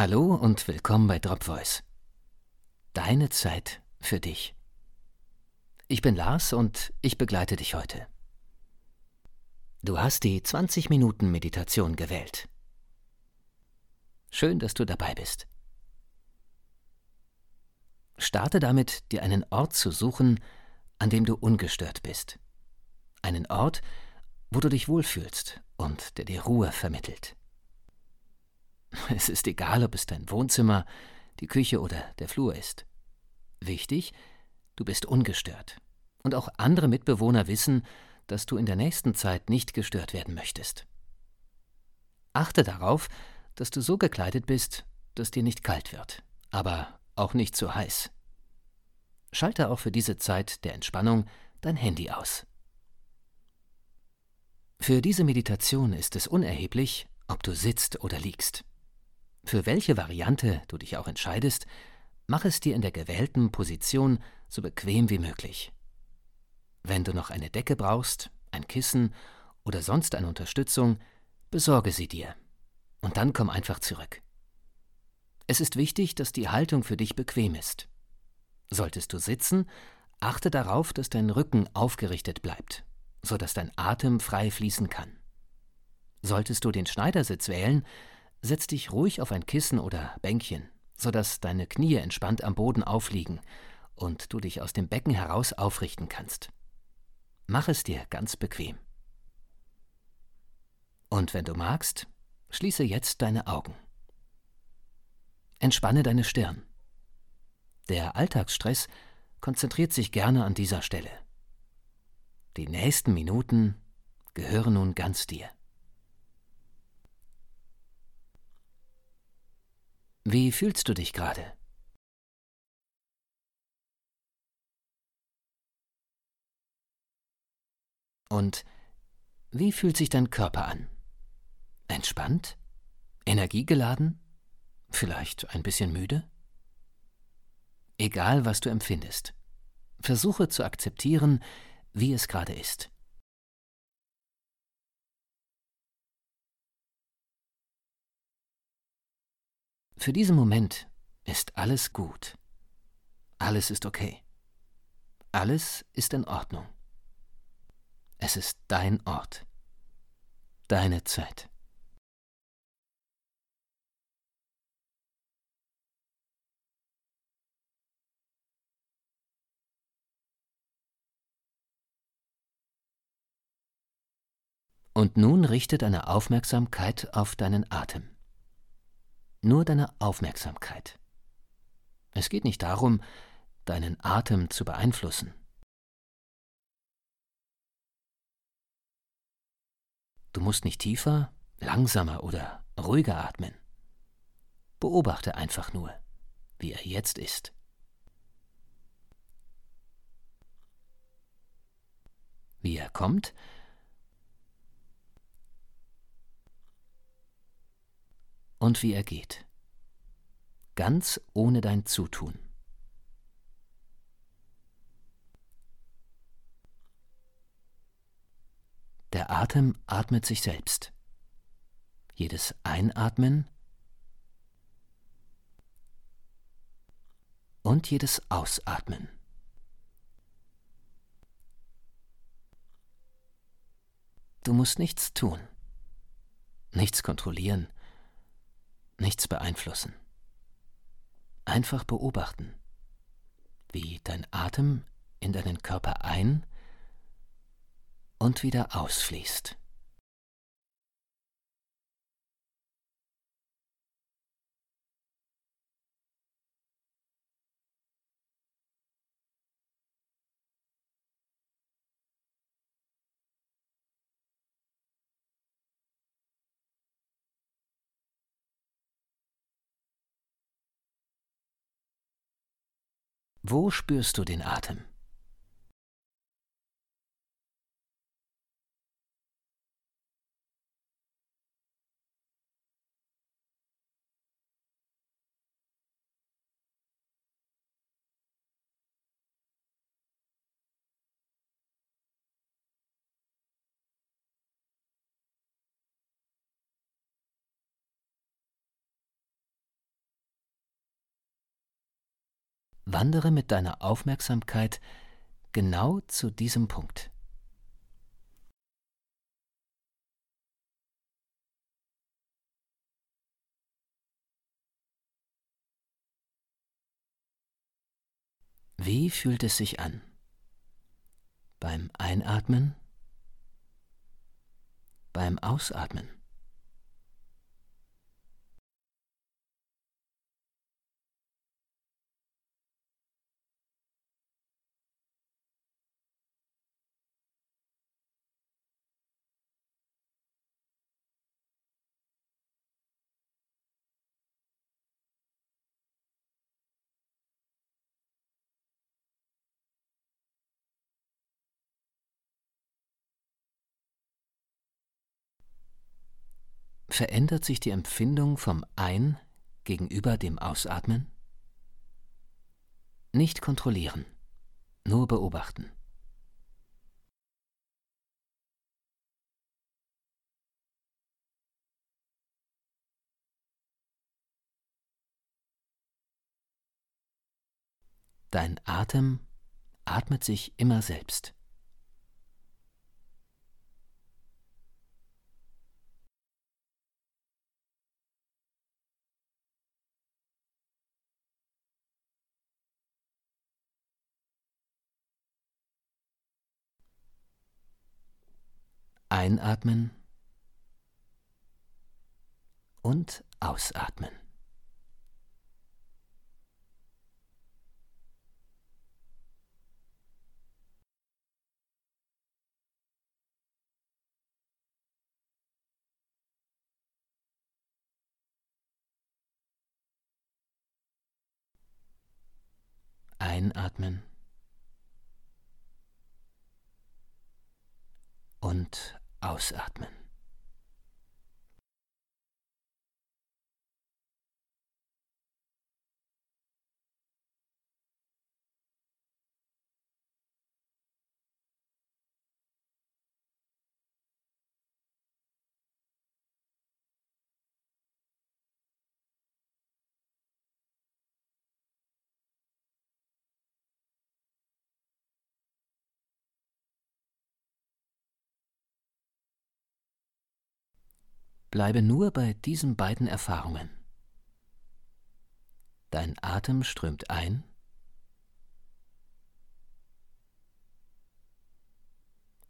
Hallo und willkommen bei Drop Voice. Deine Zeit für dich. Ich bin Lars und ich begleite dich heute. Du hast die 20 Minuten Meditation gewählt. Schön, dass du dabei bist. Starte damit, dir einen Ort zu suchen, an dem du ungestört bist. Einen Ort, wo du dich wohlfühlst und der dir Ruhe vermittelt. Es ist egal, ob es dein Wohnzimmer, die Küche oder der Flur ist. Wichtig, du bist ungestört. Und auch andere Mitbewohner wissen, dass du in der nächsten Zeit nicht gestört werden möchtest. Achte darauf, dass du so gekleidet bist, dass dir nicht kalt wird, aber auch nicht zu heiß. Schalte auch für diese Zeit der Entspannung dein Handy aus. Für diese Meditation ist es unerheblich, ob du sitzt oder liegst. Für welche Variante du dich auch entscheidest, mach es dir in der gewählten Position so bequem wie möglich. Wenn du noch eine Decke brauchst, ein Kissen oder sonst eine Unterstützung, besorge sie dir. Und dann komm einfach zurück. Es ist wichtig, dass die Haltung für dich bequem ist. Solltest du sitzen, achte darauf, dass dein Rücken aufgerichtet bleibt, so dass dein Atem frei fließen kann. Solltest du den Schneidersitz wählen, Setz dich ruhig auf ein Kissen oder Bänkchen, sodass deine Knie entspannt am Boden aufliegen und du dich aus dem Becken heraus aufrichten kannst. Mach es dir ganz bequem. Und wenn du magst, schließe jetzt deine Augen. Entspanne deine Stirn. Der Alltagsstress konzentriert sich gerne an dieser Stelle. Die nächsten Minuten gehören nun ganz dir. Wie fühlst du dich gerade? Und wie fühlt sich dein Körper an? Entspannt? Energiegeladen? Vielleicht ein bisschen müde? Egal, was du empfindest, versuche zu akzeptieren, wie es gerade ist. Für diesen Moment ist alles gut. Alles ist okay. Alles ist in Ordnung. Es ist dein Ort. Deine Zeit. Und nun richte deine Aufmerksamkeit auf deinen Atem nur deine Aufmerksamkeit. Es geht nicht darum, deinen Atem zu beeinflussen. Du musst nicht tiefer, langsamer oder ruhiger atmen. Beobachte einfach nur, wie er jetzt ist. Wie er kommt und wie er geht. Ganz ohne dein Zutun. Der Atem atmet sich selbst. Jedes Einatmen und jedes Ausatmen. Du musst nichts tun, nichts kontrollieren, nichts beeinflussen. Einfach beobachten, wie dein Atem in deinen Körper ein und wieder ausfließt. Wo spürst du den Atem? Wandere mit deiner Aufmerksamkeit genau zu diesem Punkt. Wie fühlt es sich an? Beim Einatmen? Beim Ausatmen? Verändert sich die Empfindung vom Ein- gegenüber dem Ausatmen? Nicht kontrollieren, nur beobachten. Dein Atem atmet sich immer selbst. Einatmen und ausatmen. Einatmen und Ausatmen. Bleibe nur bei diesen beiden Erfahrungen. Dein Atem strömt ein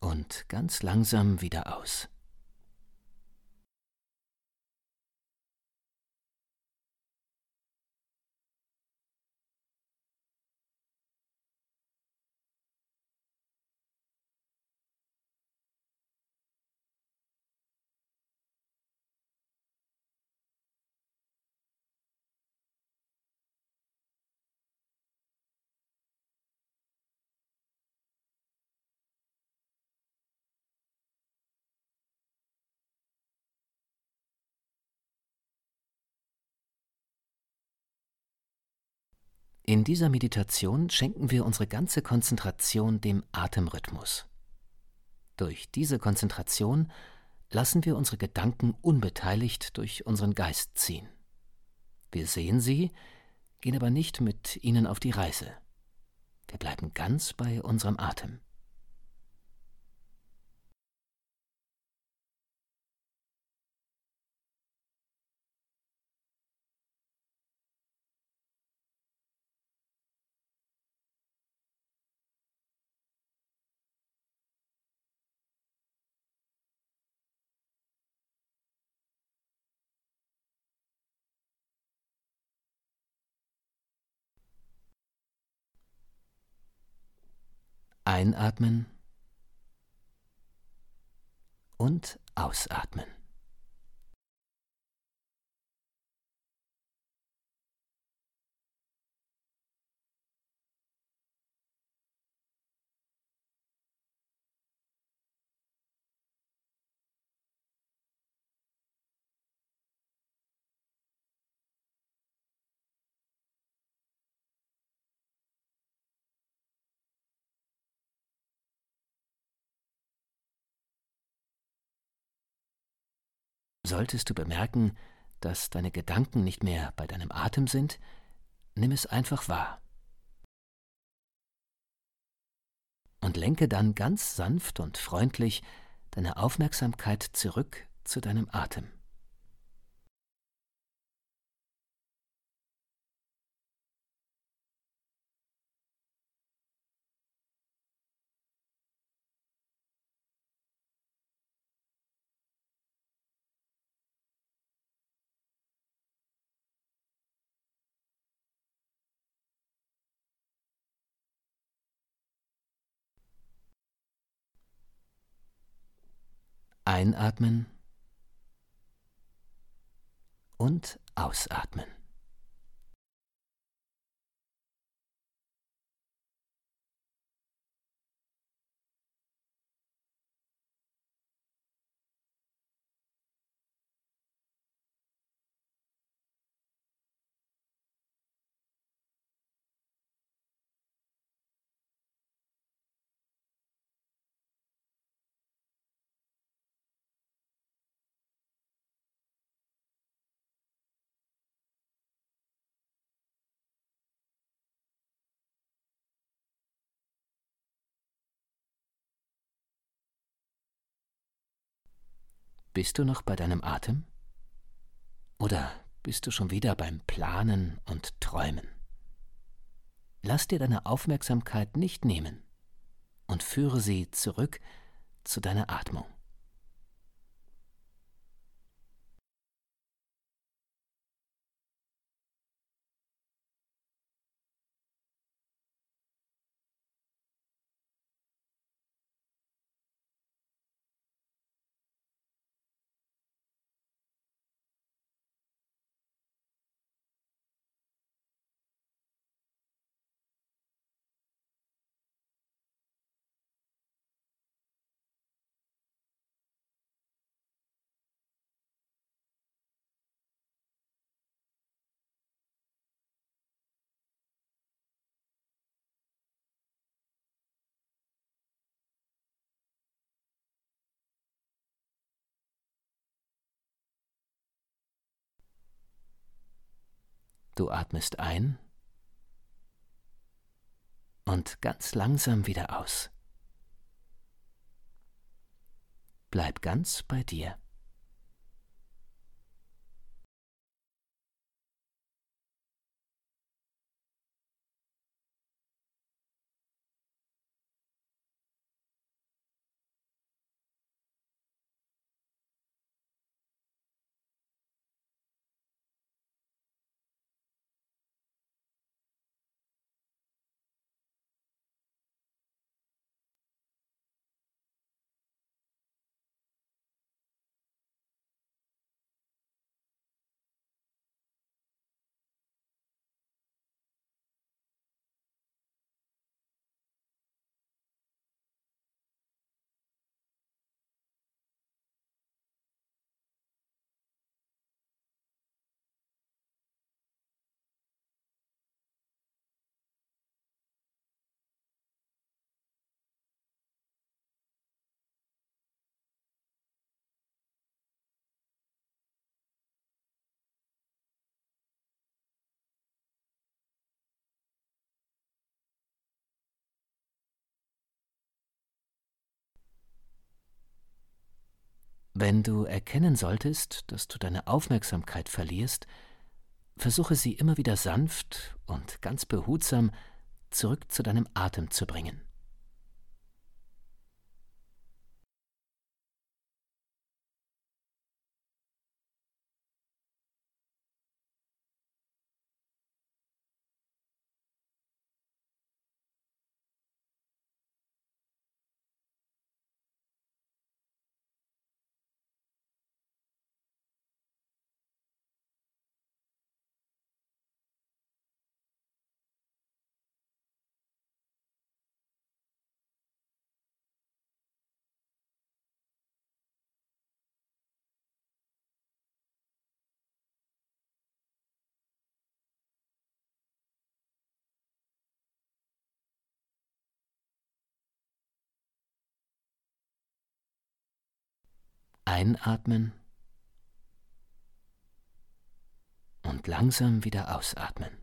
und ganz langsam wieder aus. In dieser Meditation schenken wir unsere ganze Konzentration dem Atemrhythmus. Durch diese Konzentration lassen wir unsere Gedanken unbeteiligt durch unseren Geist ziehen. Wir sehen sie, gehen aber nicht mit ihnen auf die Reise. Wir bleiben ganz bei unserem Atem. Einatmen und ausatmen. Solltest du bemerken, dass deine Gedanken nicht mehr bei deinem Atem sind, nimm es einfach wahr. Und lenke dann ganz sanft und freundlich deine Aufmerksamkeit zurück zu deinem Atem. Einatmen und ausatmen. Bist du noch bei deinem Atem? Oder bist du schon wieder beim Planen und Träumen? Lass dir deine Aufmerksamkeit nicht nehmen und führe sie zurück zu deiner Atmung. Du atmest ein und ganz langsam wieder aus. Bleib ganz bei dir. Wenn du erkennen solltest, dass du deine Aufmerksamkeit verlierst, versuche sie immer wieder sanft und ganz behutsam zurück zu deinem Atem zu bringen. Einatmen und langsam wieder ausatmen.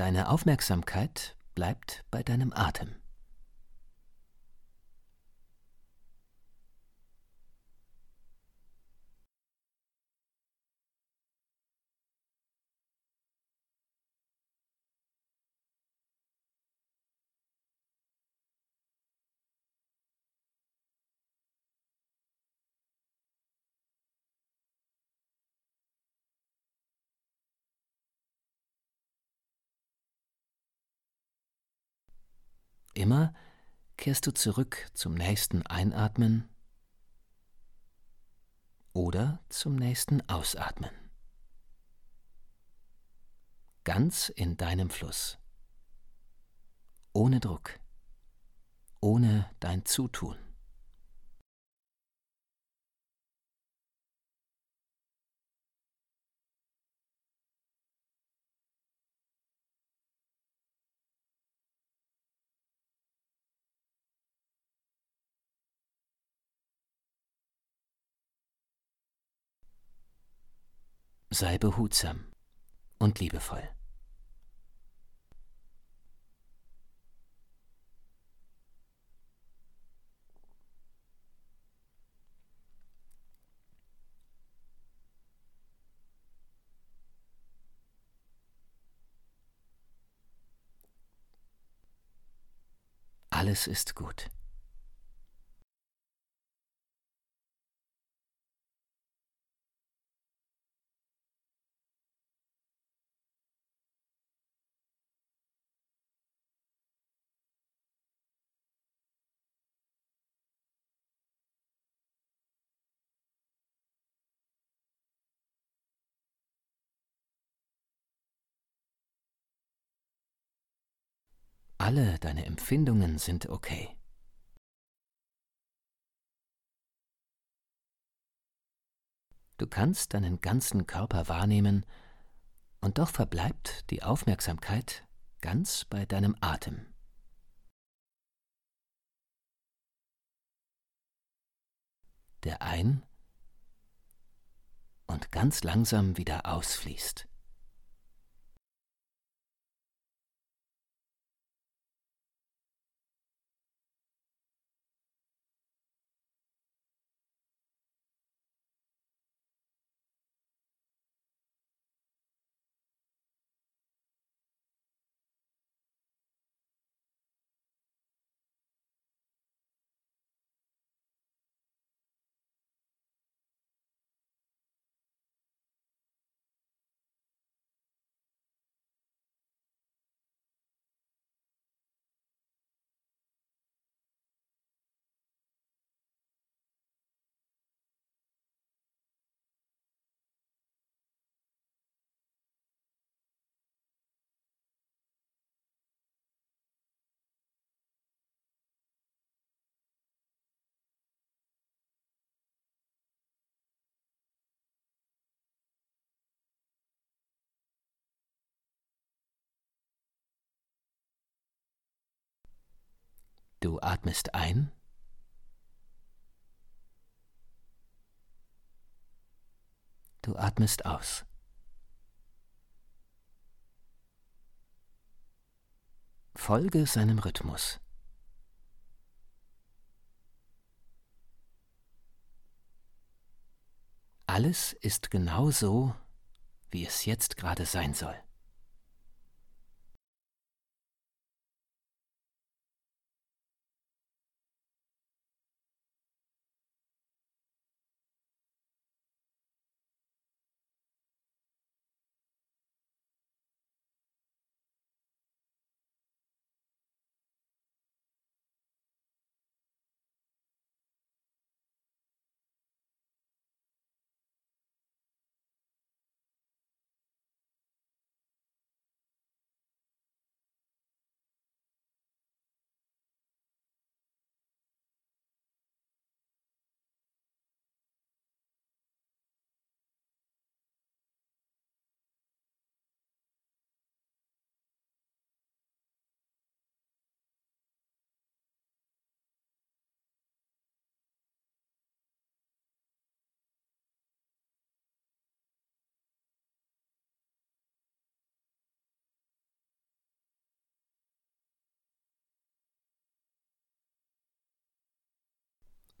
Deine Aufmerksamkeit bleibt bei deinem Atem. Kehrst du zurück zum nächsten Einatmen oder zum nächsten Ausatmen. Ganz in deinem Fluss. Ohne Druck. Ohne dein Zutun. Sei behutsam und liebevoll. Alles ist gut. Alle deine Empfindungen sind okay. Du kannst deinen ganzen Körper wahrnehmen, und doch verbleibt die Aufmerksamkeit ganz bei deinem Atem. Der ein und ganz langsam wieder ausfließt. Du atmest ein. Du atmest aus. Folge seinem Rhythmus. Alles ist genau so, wie es jetzt gerade sein soll.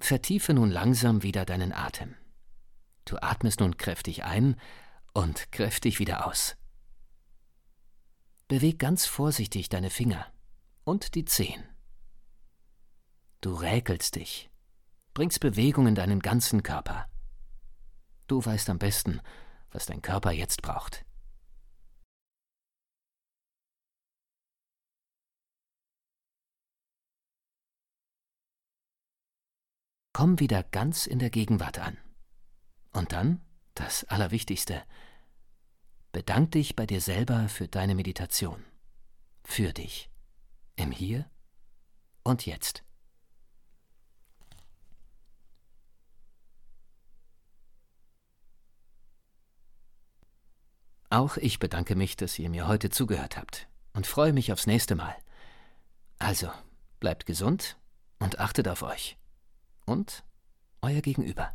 Vertiefe nun langsam wieder deinen Atem. Du atmest nun kräftig ein und kräftig wieder aus. Beweg ganz vorsichtig deine Finger und die Zehen. Du räkelst dich, bringst Bewegung in deinen ganzen Körper. Du weißt am besten, was dein Körper jetzt braucht. Komm wieder ganz in der Gegenwart an. Und dann, das Allerwichtigste, bedank dich bei dir selber für deine Meditation. Für dich. Im Hier und Jetzt. Auch ich bedanke mich, dass ihr mir heute zugehört habt und freue mich aufs nächste Mal. Also, bleibt gesund und achtet auf euch. Und euer Gegenüber.